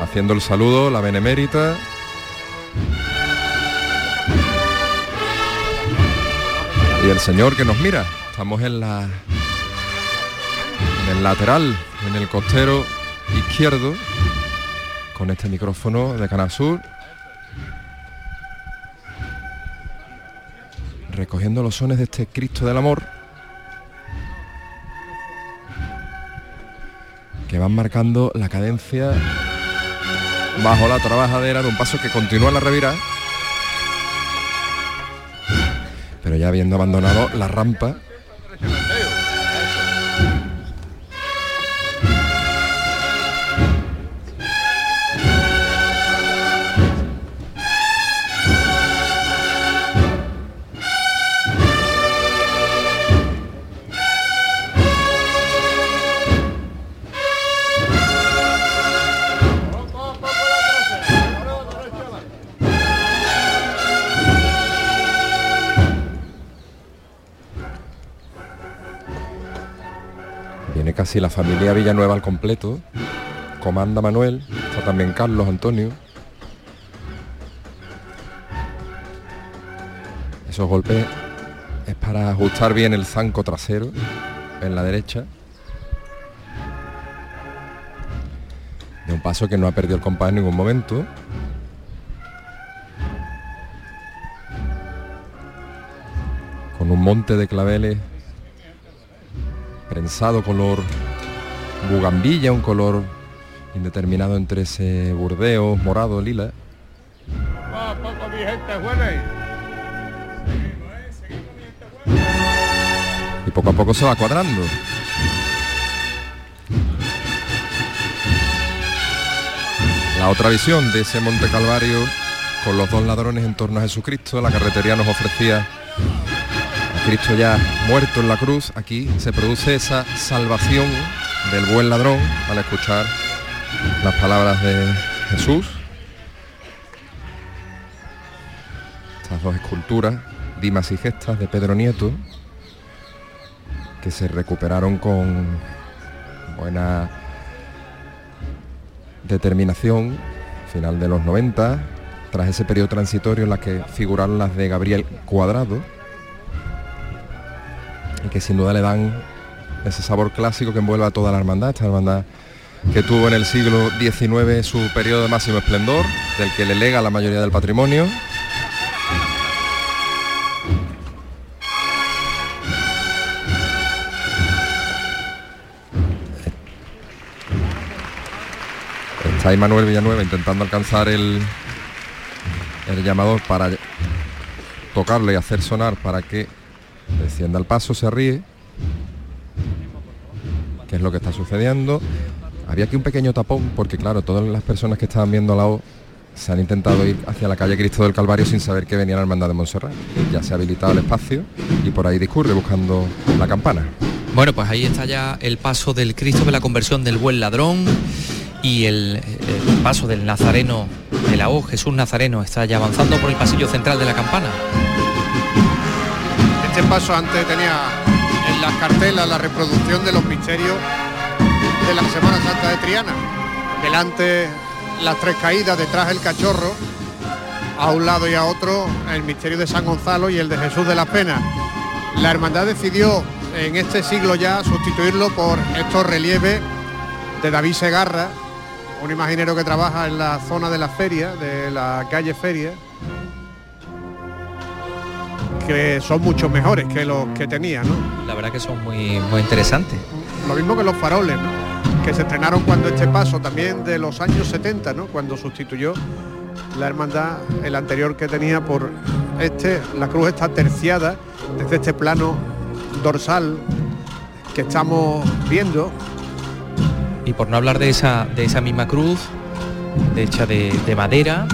Haciendo el saludo, la benemérita. Y el señor que nos mira. Estamos en la en el lateral, en el costero izquierdo, con este micrófono de Canal Sur. Recogiendo los sones de este Cristo del Amor que van marcando la cadencia bajo la trabajadera de un paso que continúa la revira. Pero ya habiendo abandonado la rampa casi la familia Villanueva al completo. Comanda Manuel, está también Carlos Antonio. Esos golpes es para ajustar bien el zanco trasero en la derecha. De un paso que no ha perdido el compás en ningún momento. Con un monte de claveles prensado color bugambilla, un color indeterminado entre ese burdeo morado, lila. Y poco a poco se va cuadrando. La otra visión de ese Monte Calvario con los dos ladrones en torno a Jesucristo, la carretería nos ofrecía a Cristo ya muerto en la cruz, aquí se produce esa salvación del buen ladrón al escuchar las palabras de Jesús. Estas dos esculturas, Dimas y Gestas de Pedro Nieto, que se recuperaron con buena determinación, final de los 90, tras ese periodo transitorio en la que figuraron las de Gabriel Cuadrado, y que sin duda le dan ese sabor clásico que envuelve a toda la hermandad, esta hermandad que tuvo en el siglo XIX su periodo de máximo esplendor, del que le lega la mayoría del patrimonio. Está ahí Manuel Villanueva intentando alcanzar el, el llamador para tocarlo y hacer sonar para que descienda el paso, se ríe. ¿Qué es lo que está sucediendo? Había aquí un pequeño tapón porque claro, todas las personas que estaban viendo la O se han intentado ir hacia la calle Cristo del Calvario sin saber que venía la hermandad de Montserrat. Ya se ha habilitado el espacio y por ahí discurre buscando la campana. Bueno, pues ahí está ya el paso del Cristo de la conversión del buen ladrón y el, el paso del Nazareno de la O, Jesús Nazareno, está ya avanzando por el pasillo central de la campana. Este paso antes tenía en las cartelas la reproducción de los misterios de la Semana Santa de Triana. Delante las tres caídas, detrás el cachorro, a un lado y a otro el misterio de San Gonzalo y el de Jesús de las Penas. La hermandad decidió en este siglo ya sustituirlo por estos relieves de David Segarra, un imaginero que trabaja en la zona de la feria, de la calle Feria, que son mucho mejores que los que tenía, ¿no? La verdad que son muy, muy interesantes. Lo mismo que los faroles, ¿no? que se estrenaron cuando este paso, también de los años 70, ¿no? cuando sustituyó la hermandad, el anterior que tenía por este, la cruz está terciada desde este plano dorsal que estamos viendo. Y por no hablar de esa, de esa misma cruz, de hecha de, de madera,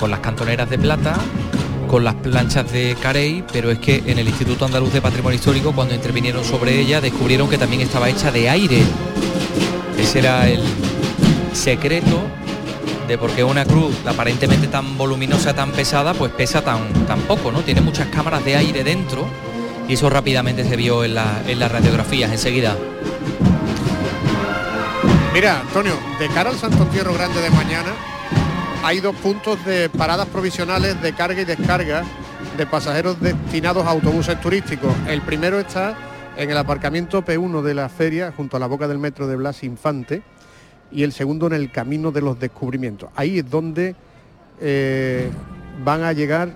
con las cantoneras de plata, con las planchas de Carey, pero es que en el Instituto Andaluz de Patrimonio Histórico, cuando intervinieron sobre ella, descubrieron que también estaba hecha de aire. Ese era el secreto de por qué una cruz aparentemente tan voluminosa, tan pesada, pues pesa tan, tan poco, ¿no? Tiene muchas cámaras de aire dentro y eso rápidamente se vio en, la- en las radiografías enseguida. Mira, Antonio, de cara al Santo Entierro Grande de mañana, hay dos puntos de paradas provisionales de carga y descarga de pasajeros destinados a autobuses turísticos. El primero está en el aparcamiento P1 de la feria, junto a la boca del metro de Blas Infante, y el segundo en el Camino de los Descubrimientos. Ahí es donde eh, van a llegar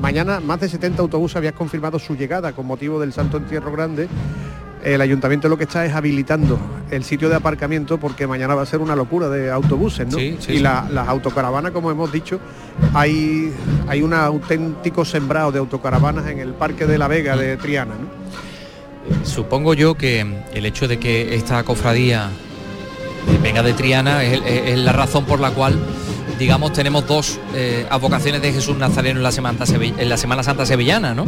mañana más de 70 autobuses habían confirmado su llegada con motivo del Santo Entierro Grande. El ayuntamiento lo que está es habilitando el sitio de aparcamiento porque mañana va a ser una locura de autobuses, ¿no? Sí, sí, y sí. las autocaravanas, como hemos dicho, hay, hay un auténtico sembrado de autocaravanas en el Parque de la Vega de Triana, ¿no? Supongo yo que el hecho de que esta cofradía venga de Triana es, es- es la razón por la cual, digamos, tenemos dos eh, advocaciones de Jesús Nazareno en la Semana, Sevi- en la Semana Santa Sevillana, ¿no?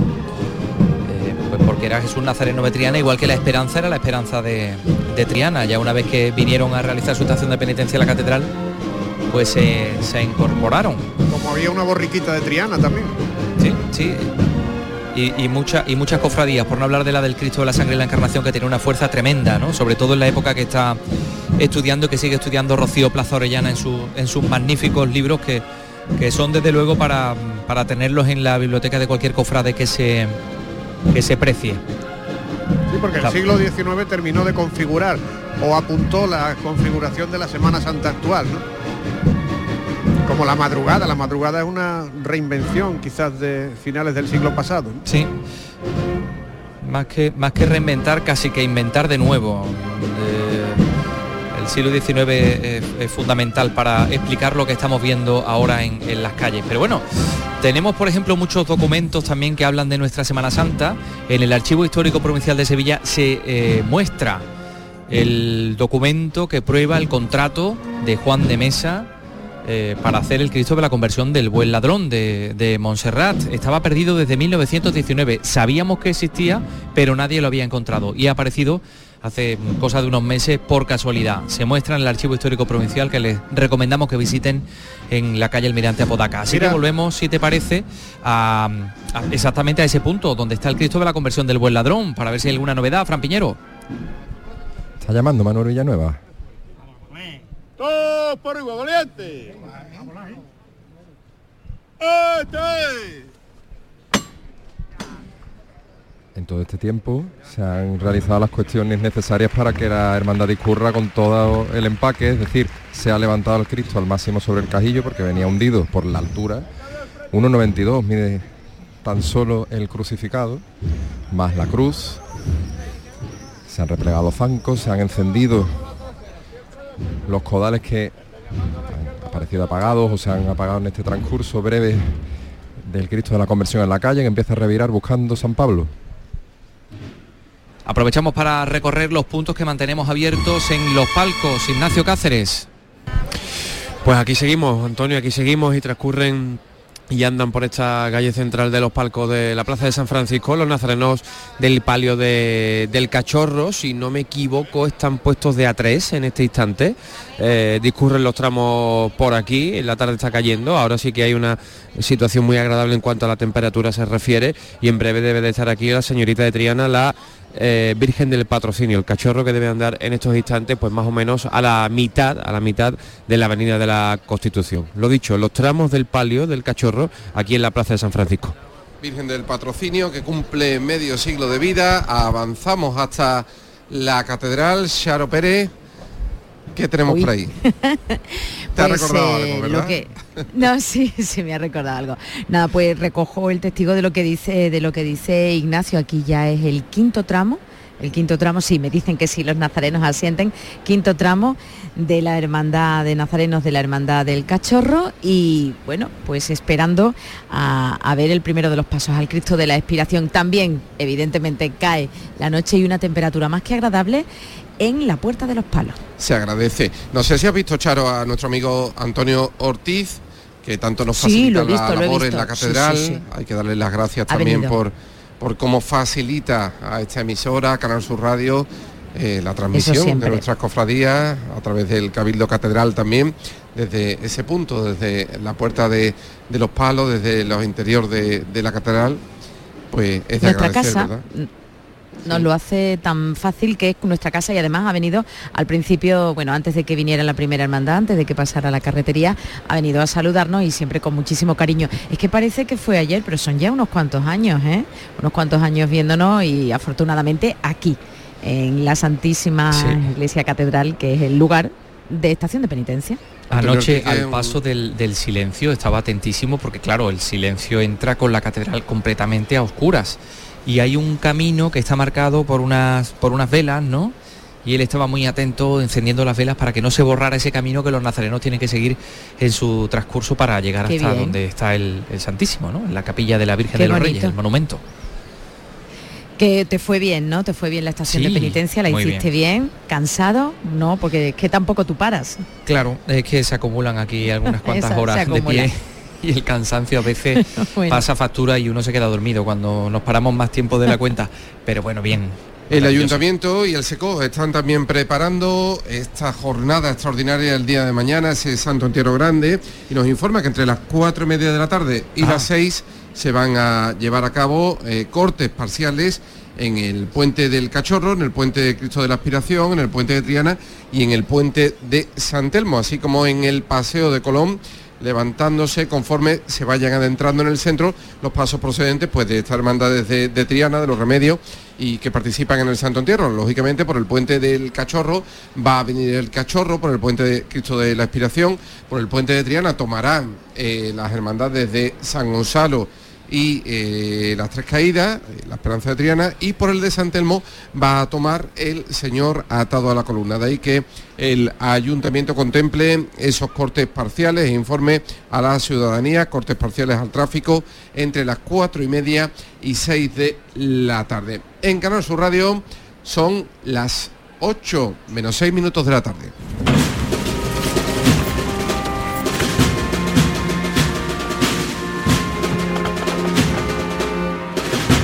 Porque era Jesús Nazareno de Triana, igual que la Esperanza era la Esperanza de, de Triana. Ya una vez que vinieron a realizar su estación de penitencia en la catedral, pues eh, se incorporaron. Como había una borriquita de Triana también. Sí, sí. Y, y, mucha- y muchas cofradías, por no hablar de la del Cristo de la Sangre y la Encarnación, que tiene una fuerza tremenda, ¿no? Sobre todo en la época que está estudiando, y que sigue estudiando Rocío Plaza Orellana en, su- en sus magníficos libros que, que son desde luego para, para tenerlos en la biblioteca de cualquier cofrade que se, que se precie. Sí, porque el siglo XIX terminó de configurar o apuntó la configuración de la Semana Santa actual, ¿no? Como la madrugada, la madrugada es una reinvención quizás de finales del siglo pasado. ¿no? Sí. Más que, más que reinventar, casi que inventar de nuevo. Eh, siglo XIX es, fundamental para explicar lo que estamos viendo ahora en, las calles. Pero bueno, tenemos por ejemplo muchos documentos también que hablan de nuestra Semana Santa. En el Archivo Histórico Provincial de Sevilla se eh, muestra el documento que prueba el contrato de Juan de Mesa eh, para hacer el Cristo de la conversión del buen ladrón de Montserrat. Estaba perdido desde 1919. Sabíamos que existía, pero nadie lo había encontrado y ha aparecido hace cosa de unos meses por casualidad. Se muestra en el Archivo Histórico Provincial que les recomendamos que visiten en la calle Almirante Apodaca. Así Mira. que volvemos, si te parece, a, a- exactamente a ese punto donde está el Cristo de la conversión del buen ladrón, para ver si hay alguna novedad, Fran Piñero. Está llamando Manuel Villanueva. Todos por igual, valiente. ¡Este! En todo este tiempo se han realizado las cuestiones necesarias para que la hermandad discurra con todo el empaque, es decir, se ha levantado el Cristo al máximo sobre el cajillo porque venía hundido por la altura. 1,92 mide tan solo el crucificado, más la cruz. Se han replegado los zancos, se han encendido los codales que han aparecido apagados o se han apagado en este transcurso breve del Cristo de la Conversión en la calle que empieza a revirar buscando San Pablo. Aprovechamos para recorrer los puntos que mantenemos abiertos en los palcos. Ignacio Cáceres. Pues aquí seguimos, Antonio, aquí seguimos y transcurren y andan por esta calle central de los palcos de la Plaza de San Francisco, los nazarenos del palio de- del cachorro, si no me equivoco, están puestos de A3 en este instante. Eh, discurren los tramos por aquí, la tarde está cayendo, ahora sí que hay una situación muy agradable en cuanto a la temperatura se refiere y en breve debe de estar aquí la señorita de Triana, la eh, Virgen del Patrocinio, el cachorro que debe andar en estos instantes, pues más o menos a la mitad, a la mitad de la Avenida de la Constitución. Lo dicho, los tramos del palio del cachorro aquí en la Plaza de San Francisco. Virgen del Patrocinio que cumple medio siglo de vida. Avanzamos hasta la Catedral Charo Pérez. ¿Qué tenemos Uy. por ahí? Te ha Pues, recordado eh, algo, lo ¿verdad? que- no, sí, sí me ha recordado algo. Nada, pues recojo el testigo de lo que dice, de lo que dice Ignacio. Aquí ya es el quinto tramo. El quinto tramo, sí, me dicen que sí, los nazarenos asienten. Quinto tramo de la hermandad de nazarenos de la hermandad del cachorro y bueno, pues esperando a, a ver el primero de los pasos al Cristo de la expiración. También, evidentemente, cae la noche y una temperatura más que agradable en la puerta de los palos. Se agradece. No sé si has visto, Charo, a nuestro amigo Antonio Ortiz, que tanto nos Sí, facilita visto, la labor en la Sí, catedral. sí, sí. Hay que darle las gracias Ha también venido. por, por cómo facilita a esta emisora, Canal Sur Radio, eh, la transmisión de nuestras cofradías a través del Cabildo Catedral también, desde ese punto, desde la puerta de, de los palos, desde los interiores de, de la catedral, pues es de nuestra agradecer, casa ¿verdad? Nos lo hace tan fácil que es nuestra casa y además ha venido al principio, bueno, antes de que viniera la primera hermandad, antes de que pasara la carretería, ha venido a saludarnos y siempre con muchísimo cariño. Es que parece que fue ayer, pero son ya unos cuantos años, ¿eh? Unos cuantos años viéndonos y afortunadamente aquí, en la Santísima Sí. Iglesia Catedral, que es el lugar de estación de penitencia. Anoche al paso del, del silencio estaba atentísimo porque claro, el silencio entra con la catedral completamente a oscuras y hay un camino que está marcado por unas, por unas velas, ¿no? Y él estaba muy atento encendiendo las velas para que no se borrara ese camino que los nazarenos tienen que seguir en su transcurso para llegar Qué hasta bien. donde está el, el Santísimo, ¿no? En la capilla de la Virgen Qué de los bonito. Reyes, el monumento. Que te fue bien, ¿no? Te fue bien la estación Sí, de penitencia, la hiciste bien. ¿Cansado? No, porque es que tampoco tú paras. Claro, es que se acumulan aquí algunas cuantas Esa, horas de pie y el cansancio a veces Bueno. pasa factura y uno se queda dormido cuando nos paramos más tiempo de la cuenta. Pero bueno, bien. El ayuntamiento y el SECO están también preparando esta jornada extraordinaria el día de mañana, ese Santo Entierro Grande, y nos informa que entre las cuatro y media de la tarde y Ah. las seis se van a llevar a cabo eh, cortes parciales en el puente del Cachorro, en el puente de Cristo de la Aspiración, en el puente de Triana y en el puente de San Telmo, así como en el Paseo de Colón levantándose conforme se vayan adentrando en el centro los pasos procedentes pues de esta hermandad desde de Triana, de los remedios y que participan en el Santo Entierro. Lógicamente por el puente del Cachorro va a venir el Cachorro, por el puente de Cristo de la Expiración, por el puente de Triana tomarán eh, las hermandades de San Gonzalo y eh, las tres caídas, eh, la esperanza de Triana, y por el de San Telmo va a tomar el señor atado a la columna. De ahí que el ayuntamiento contemple esos cortes parciales e informe a la ciudadanía, cortes parciales al tráfico entre las cuatro y media y seis de la tarde. En Canal Sur Radio son las 8 menos 6 minutos de la tarde.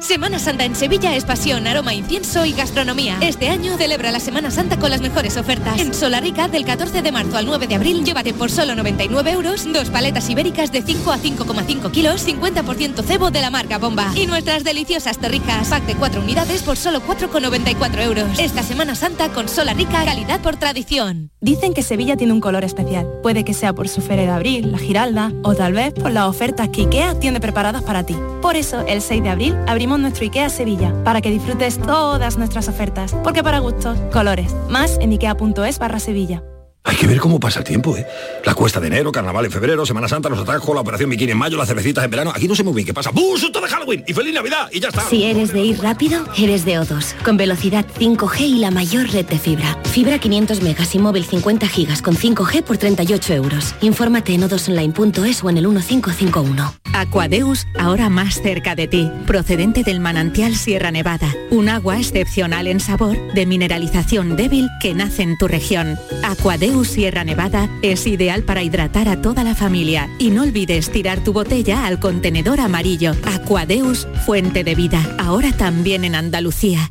Semana Santa en Sevilla es pasión, aroma, incienso y gastronomía. Este año celebra la Semana Santa con las mejores ofertas. En Solarica, del 14 de marzo al 9 de abril, llévate por solo 99 euros dos paletas ibéricas de 5 a 5,5 kilos, 50% cebo de la marca Bomba. Y nuestras deliciosas torrijas, pack de 4 unidades por solo 4,94 euros. Esta Semana Santa con Solarica, calidad por tradición. Dicen que Sevilla tiene un color especial. Puede que sea por su feria de abril, la Giralda, o tal vez por las ofertas que IKEA tiene preparadas para ti. Por eso, el 6 de abril nuestro IKEA Sevilla, para que disfrutes todas nuestras ofertas. Porque para gustos, colores. Más en ikea.es barra Sevilla. Hay que ver cómo pasa el tiempo, ¿eh? La cuesta de enero, carnaval en febrero, Semana Santa, los atajos, la operación bikini en mayo, las cervecitas en verano. Aquí no sé muy bien qué pasa. ¡Bum! ¡Susto de Halloween! ¡Y feliz Navidad! Y ya está. Si eres de ir rápido, eres de O2, con velocidad 5G y la mayor red de fibra. Fibra 500 megas y móvil 50 gigas con 5G por 38 euros. Infórmate en odosonline.es o en el 1551. Aquadeus, ahora más cerca de ti, procedente del manantial Sierra Nevada, un agua excepcional en sabor, de mineralización débil que nace en tu región. Aquadeus Sierra Nevada es ideal para hidratar a toda la familia y no olvides tirar tu botella al contenedor amarillo. Aquadeus, fuente de vida, ahora también en Andalucía.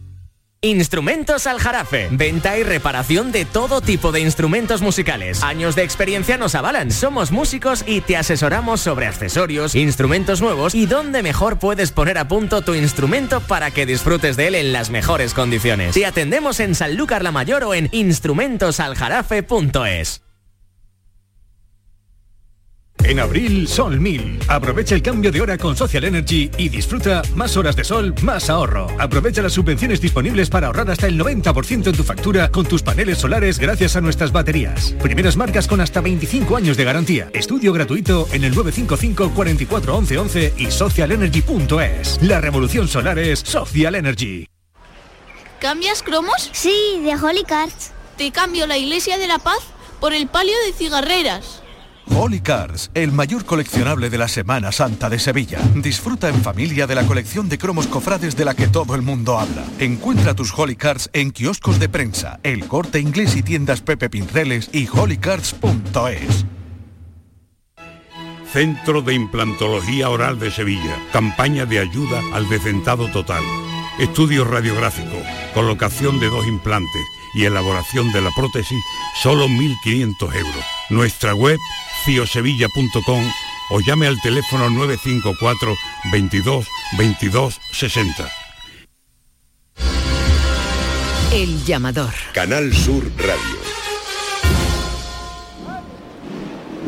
Instrumentos Aljarafe. Venta y reparación de todo tipo de instrumentos musicales. Años de experiencia nos avalan. Somos músicos y te asesoramos sobre accesorios, instrumentos nuevos y dónde mejor puedes poner a punto tu instrumento para que disfrutes de él en las mejores condiciones. Te atendemos en Sanlúcar la Mayor o en instrumentosaljarafe.es. En abril, Sol 1000. Aprovecha el cambio de hora con Social Energy y disfruta más horas de sol, más ahorro. Aprovecha las subvenciones disponibles para ahorrar hasta el 90% en tu factura con tus paneles solares gracias a nuestras baterías. Primeras marcas con hasta 25 años de garantía. Estudio gratuito en el 955 44 11 11 y socialenergy.es. La revolución solar es Social Energy. ¿Cambias cromos? Sí, de Holy Cards. Te cambio la Iglesia de la Paz por el palio de cigarreras. Holy Cars, el mayor coleccionable de la Semana Santa de Sevilla. Disfruta en familia de la colección de cromos cofrades de la que todo el mundo habla. Encuentra tus Holy Cars en kioscos de prensa, el corte inglés y tiendas Pepe Pinceles y holycards.es. Centro de Implantología Oral de Sevilla. Campaña de ayuda al decentado total. Estudio radiográfico, colocación de dos implantes y elaboración de la prótesis, solo 1.500 euros. Nuestra web, ciosevilla.com o llame al teléfono 954 22 22 60. El llamador. Canal Sur Radio.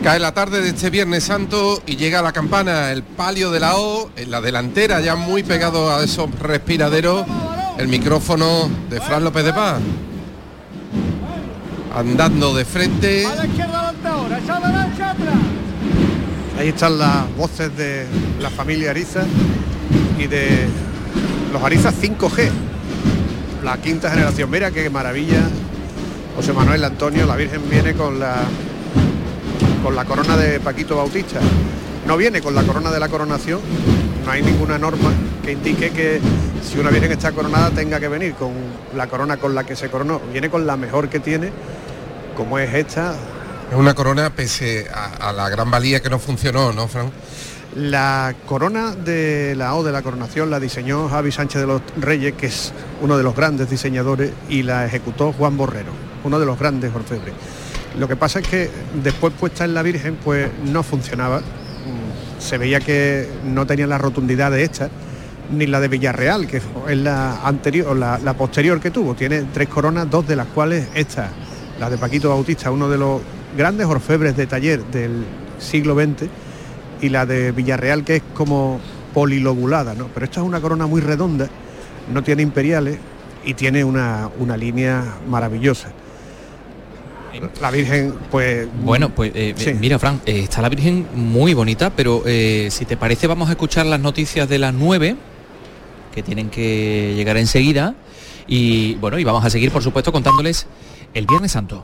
Cae la tarde de este Viernes Santo y llega la campana, el palio de la O, en la delantera, ya muy pegado a esos respiraderos, el micrófono de Fran López de Paz. Andando de frente. A la izquierda Ahí están las voces de la familia Ariza y de los Arizas 5G, la quinta generación. Mira qué maravilla. José Manuel Antonio, la Virgen viene con la con la corona de Paquito Bautista. No viene con la corona de la coronación, no hay ninguna norma que indique que si una Virgen está coronada tenga que venir con la corona con la que se coronó. Viene con la mejor que tiene, como es esta. Es una corona pese a, la gran valía que no funcionó, ¿no, Fran? La corona de la O de la coronación la diseñó Javi Sánchez de los Reyes, que es uno de los grandes diseñadores, y la ejecutó Juan Borrero, uno de los grandes orfebres. Lo que pasa es que después puesta en la Virgen, pues no funcionaba. Mm, Se veía que no tenía la rotundidad de esta, ni la de Villarreal, que es la anterior, la, la posterior que tuvo. Tiene tres coronas, dos de las cuales esta, la de Paquito Bautista, uno de los grandes orfebres de taller del siglo XX, y la de Villarreal, que es como polilobulada, ¿no? Pero esta es una corona muy redonda, no tiene imperiales y tiene una, una línea maravillosa. La Virgen, pues... Bueno, pues eh, Sí. mira, Fran, eh, está la Virgen muy bonita, pero eh, si te parece vamos a escuchar las noticias de las 9, que tienen que llegar enseguida, y bueno, y vamos a seguir, por supuesto, contándoles el Viernes Santo.